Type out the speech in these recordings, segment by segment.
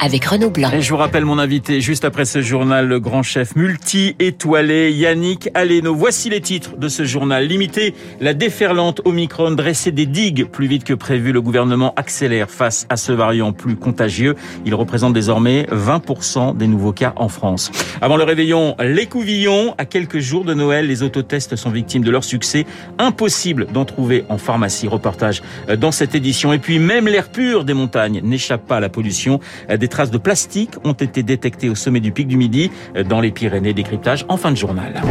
avec Renaud Blanc. Et je vous rappelle mon invité juste après ce journal, le grand chef multi-étoilé Yannick Aleno. Voici les titres de ce journal. Limiter la déferlante Omicron, dresser des digues plus vite que prévu. Le gouvernement accélère face à ce variant plus contagieux. Il représente désormais 20% des nouveaux cas en France. Avant le réveillon, les couvillons. À quelques jours de Noël, les autotests sont victimes de leur succès. Impossible d'en trouver en pharmacie. Reportage dans cette édition. Et puis même l'air pur des montagnes n'échappe pas à la pollution. Des traces de plastique ont été détectées au sommet du pic du Midi dans les Pyrénées. Décryptage en fin de journal.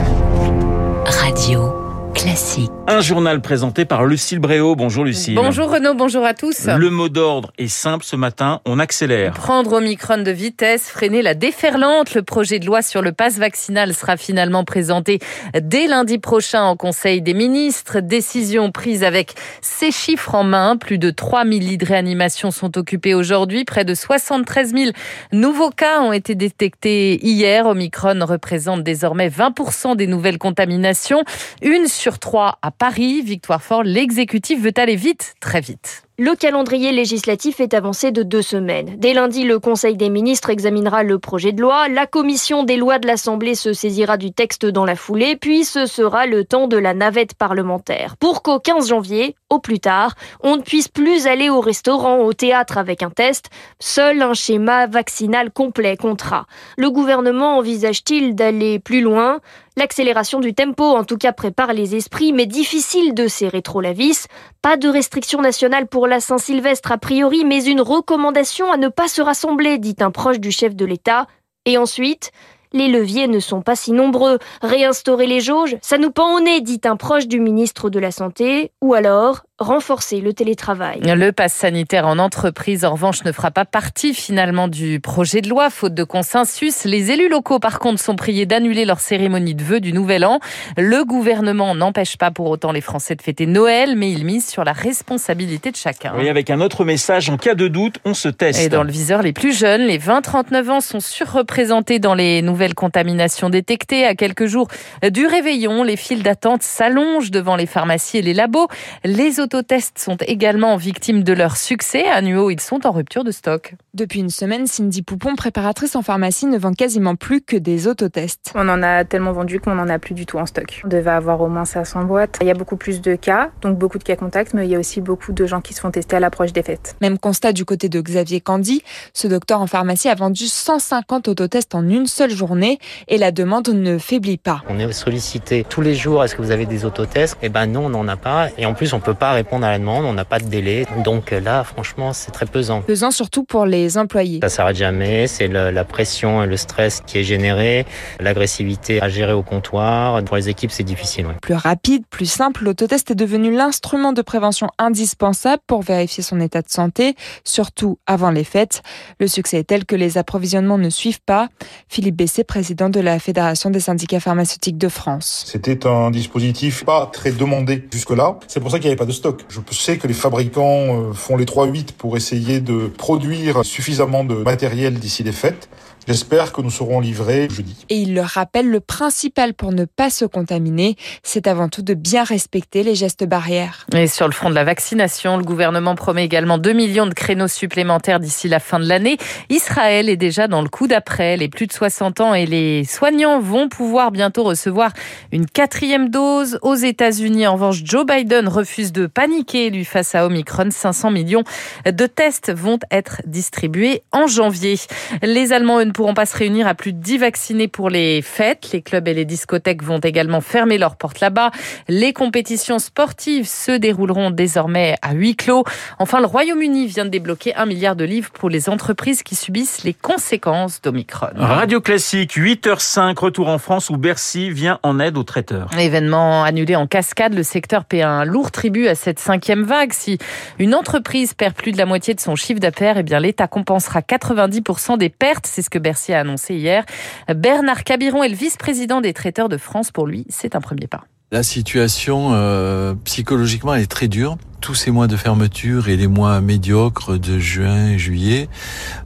Radio. Classique. Un journal présenté par Lucille Bréau. Bonjour Lucille. Bonjour Renaud, bonjour à tous. Le mot d'ordre est simple ce matin, on accélère. Prendre Omicron de vitesse, freiner la déferlante. Le projet de loi sur le pass vaccinal sera finalement présenté dès lundi prochain en Conseil des ministres. Décision prise avec ces chiffres en main. Plus de 3000 lits de réanimation sont occupés aujourd'hui. Près de 73 000 nouveaux cas ont été détectés hier. Omicron représente désormais 20% des nouvelles contaminations. Une sur trois à Paris. Victoire Fort, l'exécutif veut aller vite, très vite. Le calendrier législatif est avancé de deux semaines. Dès lundi, le Conseil des ministres examinera le projet de loi. La commission des lois de l'Assemblée se saisira du texte dans la foulée, puis ce sera le temps de la navette parlementaire. Pour qu'au 15 janvier, au plus tard, on ne puisse plus aller au restaurant, au théâtre avec un test. Seul un schéma vaccinal complet comptera. Le gouvernement envisage-t-il d'aller plus loin? L'accélération du tempo, en tout cas, prépare les esprits, mais difficile de serrer trop la vis. Pas de restriction nationale pour la Saint-Sylvestre a priori, mais une recommandation à ne pas se rassembler, dit un proche du chef de l'État. Et ensuite, les leviers ne sont pas si nombreux. Réinstaurer les jauges, ça nous pend au nez, dit un proche du ministre de la Santé. Ou alors, renforcer le télétravail. Le pass sanitaire en entreprise, en revanche, ne fera pas partie finalement du projet de loi, faute de consensus. Les élus locaux, par contre, sont priés d'annuler leur cérémonie de vœux du Nouvel An. Le gouvernement n'empêche pas pour autant les Français de fêter Noël, mais il mise sur la responsabilité de chacun. Oui, avec un autre message, en cas de doute, on se teste. Et dans le viseur, les plus jeunes, les 20-39 ans, sont surreprésentés dans les nouvelles contaminations détectées. À quelques jours du réveillon, les files d'attente s'allongent devant les pharmacies et les labos. Les autotests sont également victimes de leur succès. À Nuo, ils sont en rupture de stock. Depuis une semaine, Cindy Poupon, préparatrice en pharmacie, ne vend quasiment plus que des autotests. On en a tellement vendu qu'on n'en a plus du tout en stock. On devait avoir au moins 500 boîtes. Il y a beaucoup plus de cas, donc beaucoup de cas contacts, mais il y a aussi beaucoup de gens qui se font tester à l'approche des fêtes. Même constat du côté de Xavier Candy. Ce docteur en pharmacie a vendu 150 autotests en une seule journée et la demande ne faiblit pas. On est sollicité tous les jours. Est-ce que vous avez des autotests? Eh ben non, on n'en a pas. Et en plus, on peut pas répondre à la demande. On n'a pas de délai. Donc là, franchement, c'est très pesant. Pesant surtout pour les employés. Ça s'arrête jamais. C'est la pression et le stress qui est généré, l'agressivité à gérer au comptoir. Pour les équipes, c'est difficile. Ouais. Plus rapide, plus simple, l'autotest est devenu l'instrument de prévention indispensable pour vérifier son état de santé, surtout avant les fêtes. Le succès est tel que les approvisionnements ne suivent pas. Philippe Bessé, président de la Fédération des syndicats pharmaceutiques de France. C'était un dispositif pas très demandé jusque-là. C'est pour ça qu'il n'y avait pas de stock. Je sais que les fabricants font les 3-8 pour essayer de produire suffisamment de matériel d'ici les fêtes. J'espère que nous serons livrés jeudi. Et il le rappelle, le principal pour ne pas se contaminer, c'est avant tout de bien respecter les gestes barrières. Et sur le front de la vaccination, le gouvernement promet également 2 millions de créneaux supplémentaires d'ici la fin de l'année. Israël est déjà dans le coup d'après. Les plus de 60 ans et les soignants vont pouvoir bientôt recevoir une quatrième dose. Aux États-Unis, en revanche, Joe Biden refuse de paniquer lui face à Omicron. 500 millions de tests vont être distribués en janvier. Les Allemands, eux, ne pourront pas se réunir à plus de 10 vaccinés pour les fêtes. Les clubs et les discothèques vont également fermer leurs portes là-bas. Les compétitions sportives se dérouleront désormais à huis clos. Enfin, le Royaume-Uni vient de débloquer un milliard de livres pour les entreprises qui subissent les conséquences d'Omicron. Radio Classique, 8h05, retour en France où Bercy vient en aide aux traiteurs. Événement annulé en cascade, le secteur paie un lourd tribut à cette cinquième vague. Si une entreprise perd plus de la moitié de son chiffre d'affaires, eh bien l'État compensera 90% des pertes. C'est ce que Bercy a annoncé hier. Bernard Cabiron est le vice-président des traiteurs de France. Pour lui, c'est un premier pas. La situation euh, psychologiquement est très dure. Tous ces mois de fermeture et les mois médiocres de juin et juillet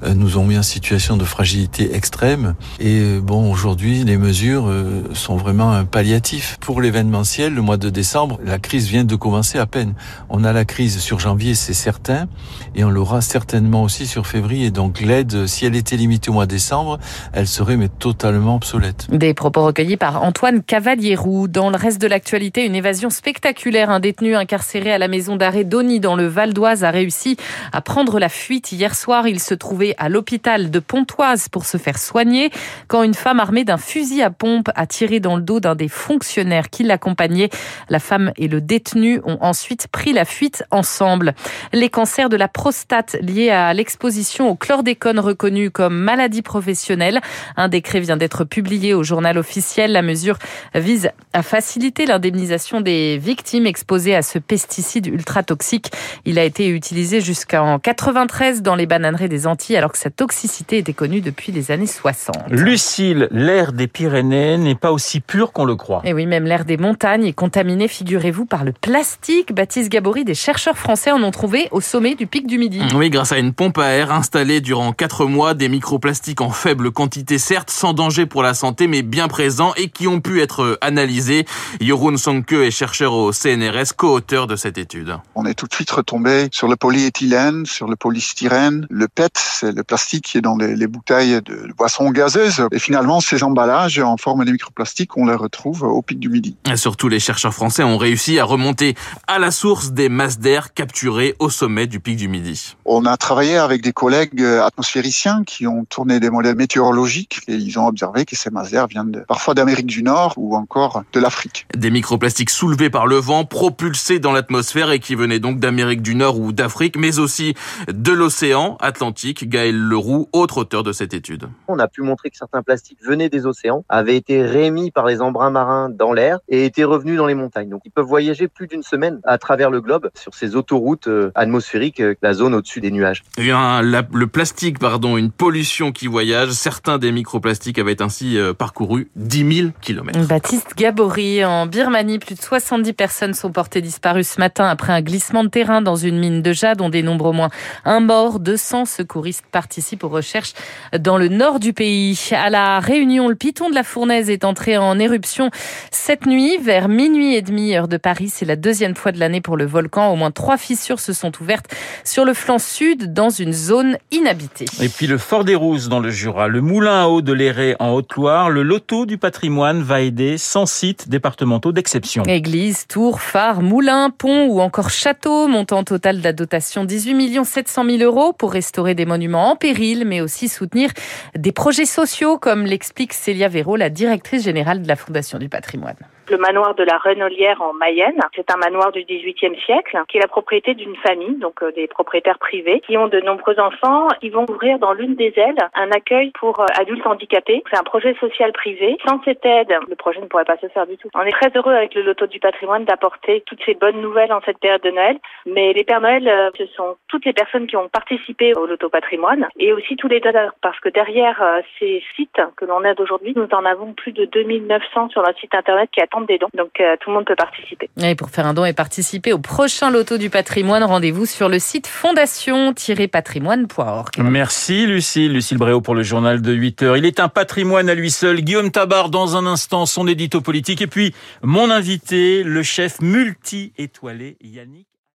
euh, nous ont mis en situation de fragilité extrême. Et euh, bon, aujourd'hui, les mesures euh, sont vraiment un palliatif. Pour l'événementiel, le mois de décembre, la crise vient de commencer à peine. On a la crise sur janvier, c'est certain, et on l'aura certainement aussi sur février. Donc l'aide, si elle était limitée au mois de décembre, elle serait mais totalement obsolète. Des propos recueillis par Antoine Cavalier-Roux. Dans le reste de l'actualité, une évasion spectaculaire. Un détenu incarcéré à la maison d'arrêt d'Oni dans le Val d'Oise a réussi à prendre la fuite. Hier soir, il se trouvait à l'hôpital de Pontoise pour se faire soigner quand une femme armée d'un fusil à pompe a tiré dans le dos d'un des fonctionnaires qui l'accompagnait. La femme et le détenu ont ensuite pris la fuite ensemble. Les cancers de la prostate liés à l'exposition au chlordécone reconnu comme maladie professionnelle. Un décret vient d'être publié au journal officiel. La mesure vise à faciliter l'indemnisation des victimes exposées à ce pesticide ultra toxique. Il a été utilisé jusqu'en 93 dans les bananeries des Antilles alors que sa toxicité était connue depuis les années 60. Lucille, l'air des Pyrénées n'est pas aussi pur qu'on le croit. Et oui, même l'air des montagnes est contaminé, figurez-vous, par le plastique. Baptiste Gabory, des chercheurs français en ont trouvé au sommet du pic du Midi. Oui, grâce à une pompe à air installée durant 4 mois, des microplastiques en faible quantité, certes sans danger pour la santé, mais bien présents et qui ont pu être analysés. Jeroen Sonke est chercheur au CNRS, co-auteur de cette étude. On est tout de suite retombé sur le polyéthylène, sur le polystyrène, le PET, c'est le plastique qui est dans les, les bouteilles de boissons gazeuses. Et finalement, ces emballages en forme de microplastiques, on les retrouve au pic du Midi. Et surtout, les chercheurs français ont réussi à remonter à la source des masses d'air capturées au sommet du pic du Midi. On a travaillé avec des collègues atmosphériciens qui ont tourné des modèles météorologiques et ils ont observé que ces masses d'air viennent de, parfois d'Amérique du Nord ou encore de l'Afrique. Des microplastiques soulevés par le vent, propulsés dans l'atmosphère et qui venaient donc d'Amérique du Nord ou d'Afrique, mais aussi de l'océan Atlantique. Gaël Leroux, autre auteur de cette étude. On a pu montrer que certains plastiques venaient des océans, avaient été rémis par les embruns marins dans l'air et étaient revenus dans les montagnes. Donc ils peuvent voyager plus d'une semaine à travers le globe sur ces autoroutes atmosphériques, la zone au-dessus des nuages. Eh la, le plastique, pardon, une pollution qui voyage. Certains des microplastiques avaient ainsi parcouru 10 000 kilomètres. Baptiste Gabory, en Birmanie, plus de 70 personnes sont portées disparues ce matin après un glissement de terrain dans une mine de jade. On dénombre au moins un mort. 200 secouristes participent aux recherches dans le nord du pays. À la Réunion, le piton de la Fournaise est entré en éruption cette nuit vers minuit et demi heure de Paris. C'est la deuxième fois de l'année pour le volcan. Au moins trois fissures se sont ouvertes sur le flanc sud dans une zone inhabitée. Et puis le Fort des Rousses dans le Jura, le moulin à eau de l'Éré en Haute-Loire, le loto du patrimoine va aider 100 sites départementaux d'exception. Églises, tours, phares, moulins, ponts ou encore châteaux, montant total de la dotation 18 700 000 euros pour restaurer des monuments en péril, mais aussi soutenir des projets sociaux, comme l'explique Célia Véraud, la directrice générale de la Fondation du patrimoine. Le manoir de la Renolière en Mayenne, c'est un manoir du XVIIIe siècle qui est la propriété d'une famille, donc euh, des propriétaires privés, qui ont de nombreux enfants. Ils vont ouvrir dans l'une des ailes un accueil pour euh, adultes handicapés. C'est un projet social privé. Sans cette aide, le projet ne pourrait pas se faire du tout. On est très heureux avec le loto du patrimoine d'apporter toutes ces bonnes nouvelles en cette période de Noël. Mais les Pères Noël, euh, ce sont toutes les personnes qui ont participé au loto patrimoine et aussi tous les donneurs. Parce que derrière ces sites que l'on aide aujourd'hui, nous en avons plus de 2900 sur notre site internet qui attendent des dons. Donc euh, tout le monde peut participer. Et pour faire un don et participer au prochain loto du patrimoine, rendez-vous sur le site fondation-patrimoine.org. Merci Lucille. Lucille Bréau pour le journal de 8 heures. Il est un patrimoine à lui seul. Guillaume Tabar dans un instant, son édito politique. Et puis mon invité, le chef multi-étoilé Yannick